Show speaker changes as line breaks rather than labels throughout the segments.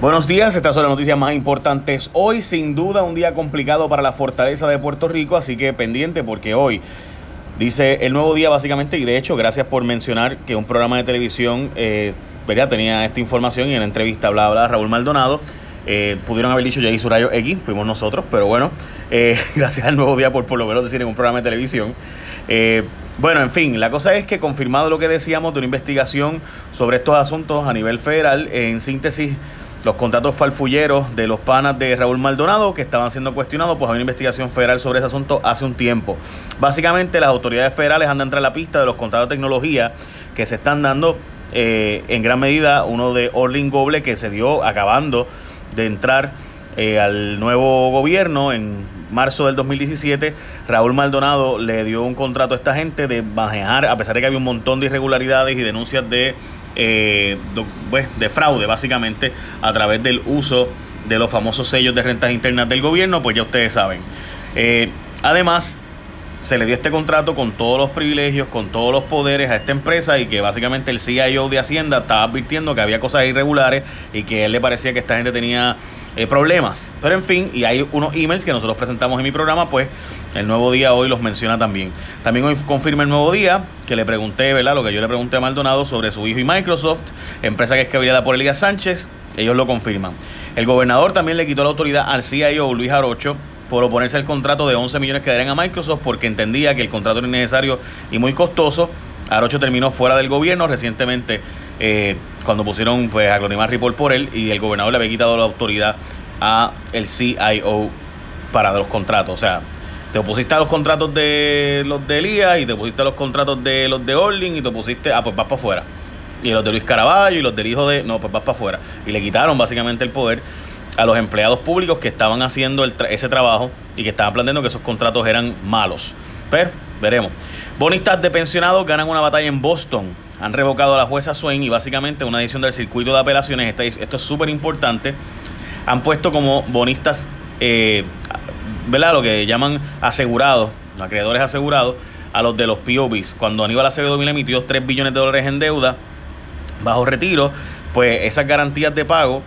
Buenos días, estas son las noticias más importantes. Hoy, sin duda, un día complicado para la fortaleza de Puerto Rico, así que pendiente porque hoy dice el nuevo día básicamente, y de hecho, gracias por mencionar que un programa de televisión eh, tenía esta información y en la entrevista hablaba Raúl Maldonado. Eh, pudieron haber dicho ya rayo X, fuimos nosotros, pero bueno, eh, gracias al nuevo día por por lo menos decir en un programa de televisión. Eh, bueno, en fin, la cosa es que confirmado lo que decíamos de una investigación sobre estos asuntos a nivel federal, en síntesis, los contratos falfulleros de los panas de Raúl Maldonado que estaban siendo cuestionados, pues hay una investigación federal sobre ese asunto hace un tiempo. Básicamente las autoridades federales han de entrar a la pista de los contratos de tecnología que se están dando eh, en gran medida uno de Orlin Goble que se dio acabando de entrar eh, al nuevo gobierno en marzo del 2017, Raúl Maldonado le dio un contrato a esta gente de manejar, a pesar de que había un montón de irregularidades y denuncias de eh, pues, de fraude básicamente a través del uso de los famosos sellos de rentas internas del gobierno, pues ya ustedes saben. Eh, además, se le dio este contrato con todos los privilegios, con todos los poderes a esta empresa y que básicamente el CIO de Hacienda estaba advirtiendo que había cosas irregulares y que él le parecía que esta gente tenía eh, problemas. Pero en fin, y hay unos emails que nosotros presentamos en mi programa, pues el nuevo día hoy los menciona también. También hoy confirma el nuevo día, que le pregunté, ¿verdad? Lo que yo le pregunté a Maldonado sobre su hijo y Microsoft, empresa que es cabellada por Elías Sánchez, ellos lo confirman. El gobernador también le quitó la autoridad al CIO Luis Arocho por oponerse al contrato de 11 millones que darían a Microsoft porque entendía que el contrato era innecesario y muy costoso. Arocho terminó fuera del gobierno recientemente eh, cuando pusieron pues, a Clonimar Report por él y el gobernador le había quitado la autoridad a el CIO para los contratos. O sea, te opusiste a los contratos de los de Elías y te opusiste a los contratos de los de Orling y te opusiste, ah, pues vas para afuera. Y los de Luis Caraballo y los del hijo de, no, pues vas para afuera. Y le quitaron básicamente el poder a los empleados públicos que estaban haciendo ese trabajo y que estaban planteando que esos contratos eran malos. Pero veremos. Bonistas de pensionados ganan una batalla en Boston. Han revocado a la jueza Swain y básicamente una edición del circuito de apelaciones. Esto es súper importante. Han puesto como bonistas, eh, ¿verdad? Lo que llaman asegurados, acreedores asegurados, a los de los POBs. Cuando Aníbal Acevedo le emitió 3 billones de dólares en deuda bajo retiro, pues esas garantías de pago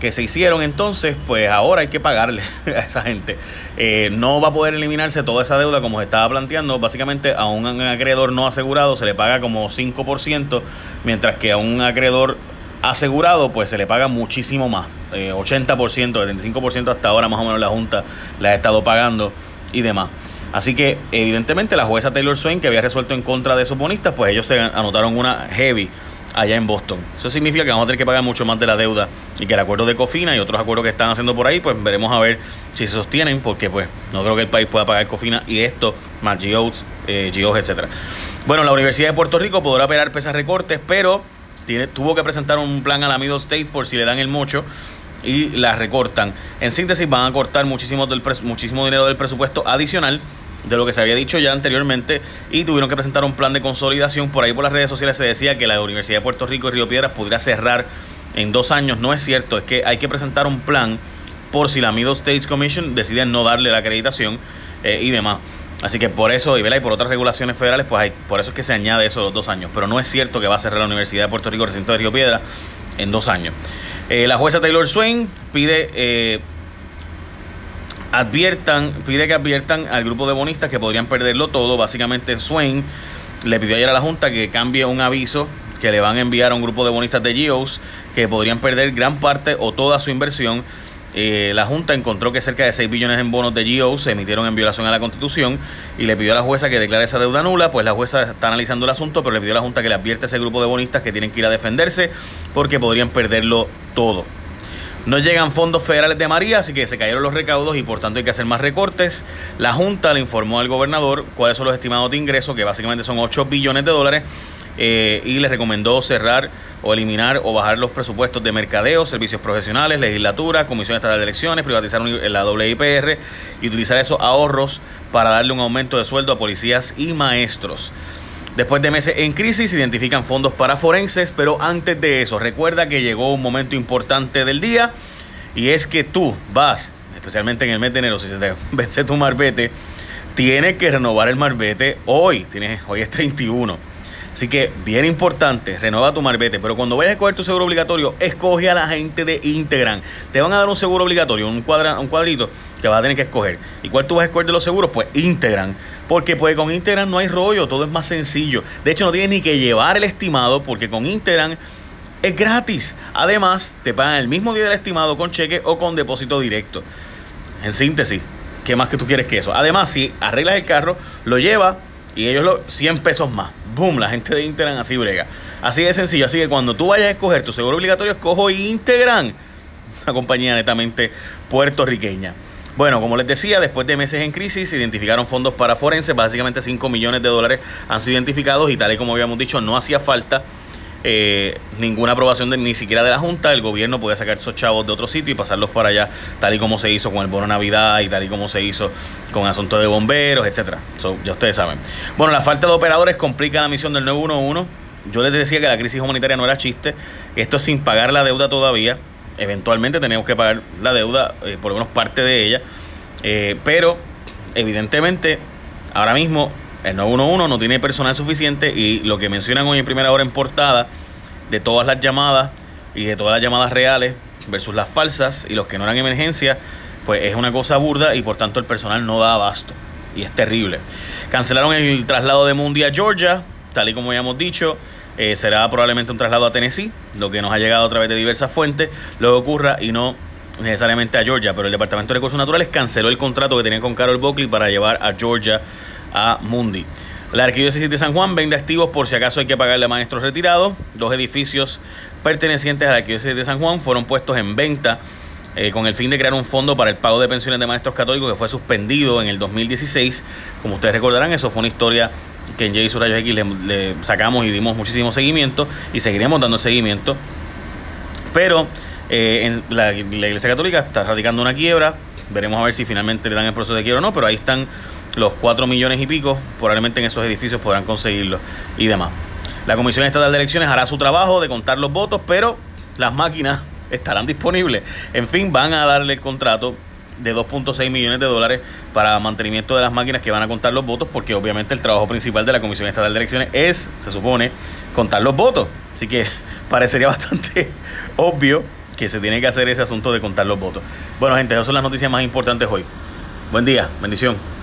que se hicieron entonces, pues ahora hay que pagarle a esa gente. Eh, no va a poder eliminarse toda esa deuda como se estaba planteando. Básicamente a un acreedor no asegurado se le paga como 5%, mientras que a un acreedor asegurado pues se le paga muchísimo más. 80%, 75% hasta ahora más o menos la Junta le ha estado pagando y demás. Así que evidentemente la jueza Taylor Swain que había resuelto en contra de esos bonistas, pues ellos se anotaron una heavy allá en Boston. Eso significa que vamos a tener que pagar mucho más de la deuda y que el acuerdo de Cofina y otros acuerdos que están haciendo por ahí, pues veremos a ver si se sostienen, porque pues no creo que el país pueda pagar Cofina y esto, más GOs, eh, GOs, etcétera. Bueno, la Universidad de Puerto Rico podrá operar pesas recortes, pero tuvo que presentar un plan a la Middle State por si le dan el mocho y la recortan. En síntesis, van a cortar muchísimo, del muchísimo dinero del presupuesto adicional de lo que se había dicho ya anteriormente y tuvieron que presentar un plan de consolidación. Por ahí por las redes sociales se decía que la Universidad de Puerto Rico y Río Piedras podría cerrar en dos años. No es cierto, es que hay que presentar un plan por si la Middle States Commission decide no darle la acreditación eh, y demás. Así que por eso, y, por otras regulaciones federales, pues hay, por eso es que se añade eso los dos años. Pero no es cierto que va a cerrar la Universidad de Puerto Rico, recinto de Río Piedra, en dos años. Eh, la jueza Taylor Swain pide eh, adviertan, pide que adviertan al grupo de bonistas que podrían perderlo todo. Básicamente, Swain le pidió ayer a la Junta que cambie un aviso que le van a enviar a un grupo de bonistas de GEOs que podrían perder gran parte o toda su inversión. Eh, la Junta encontró que cerca de 6 billones en bonos de GEOs se emitieron en violación a la Constitución y le pidió a la jueza que declare esa deuda nula. Pues la jueza está analizando el asunto, pero le pidió a la Junta que le advierte a ese grupo de bonistas que tienen que ir a defenderse porque podrían perderlo todo. No llegan fondos federales de María, así que se cayeron los recaudos y por tanto hay que hacer más recortes. La Junta le informó al gobernador cuáles son los estimados de ingresos, que básicamente son 8 billones de dólares, eh, y le recomendó cerrar o eliminar o bajar los presupuestos de mercadeo, servicios profesionales, legislatura, Comisión Estatal de Elecciones, privatizar la WIPR y utilizar esos ahorros para darle un aumento de sueldo a policías y maestros. Después de meses en crisis, identifican fondos para forenses, pero antes de eso, recuerda que llegó un momento importante del día y es que tú vas, especialmente en el mes de enero, si se te vence tu marbete, tienes que renovar el marbete hoy, tienes, hoy es 31. Así que bien importante, renueva tu marbete. Pero cuando vayas a escoger tu seguro obligatorio, escoge a la gente de Integran. Te van a dar un seguro obligatorio, un, cuadra, un cuadrito que vas a tener que escoger. ¿Y cuál tú vas a escoger de los seguros? Pues Integran. Porque pues con Integran no hay rollo, todo es más sencillo. De hecho, no tienes ni que llevar el estimado porque con Integran es gratis. Además, te pagan el mismo día del estimado con cheque o con depósito directo. En síntesis, ¿qué más que tú quieres que eso? Además, si arreglas el carro, lo lleva y ellos lo 100 pesos más. Boom, la gente de Integran así brega. Así de sencillo. Así que cuando tú vayas a escoger tu seguro obligatorio, escojo Integran, una compañía netamente puertorriqueña. Bueno, como les decía, después de meses en crisis, se identificaron fondos para forenses, básicamente 5 millones de dólares han sido identificados y tal y como habíamos dicho, no hacía falta eh, ninguna aprobación de, ni siquiera de la Junta, el gobierno puede sacar esos chavos de otro sitio y pasarlos para allá, tal y como se hizo con el bono Navidad y tal y como se hizo con asuntos de bomberos, etcétera. ya ustedes saben. Bueno, la falta de operadores complica la misión del 911. Yo les decía que la crisis humanitaria no era chiste. Esto es sin pagar la deuda todavía. Eventualmente tenemos que pagar la deuda, eh, por lo menos parte de ella. Eh, pero, evidentemente, ahora mismo el 911 no tiene personal suficiente y lo que mencionan hoy en primera hora en portada de todas las llamadas y de todas las llamadas reales versus las falsas y los que no eran emergencia, pues es una cosa burda y por tanto el personal no da abasto y es terrible. Cancelaron el traslado de Mundi a Georgia, tal y como ya hemos dicho. Eh, será probablemente un traslado a Tennessee, lo que nos ha llegado a través de diversas fuentes, lo que ocurra y no necesariamente a Georgia, pero el Departamento de Recursos Naturales canceló el contrato que tenía con Carol Buckley para llevar a Georgia a Mundi. La Arquidiócesis de San Juan vende activos por si acaso hay que pagarle a maestros retirados. Dos edificios pertenecientes a la Arquidiócesis de San Juan fueron puestos en venta eh, con el fin de crear un fondo para el pago de pensiones de maestros católicos que fue suspendido en el 2016. Como ustedes recordarán, eso fue una historia que en J Rayos X le, sacamos y dimos muchísimo seguimiento y seguiremos dando seguimiento. Pero eh, la Iglesia Católica está radicando una quiebra. Veremos a ver si finalmente le dan el proceso de quiebra o no, pero ahí están los 4 millones y pico, probablemente en esos edificios podrán conseguirlo y demás. La Comisión Estatal de Elecciones hará su trabajo de contar los votos, pero las máquinas estarán disponibles. En fin, van a darle el contrato de 2.6 millones de dólares para mantenimiento de las máquinas que van a contar los votos, porque obviamente el trabajo principal de la Comisión Estatal de Elecciones es, se supone, contar los votos. Así que parecería bastante obvio que se tiene que hacer ese asunto de contar los votos. Bueno, gente, esas son las noticias más importantes hoy. Buen día, bendición.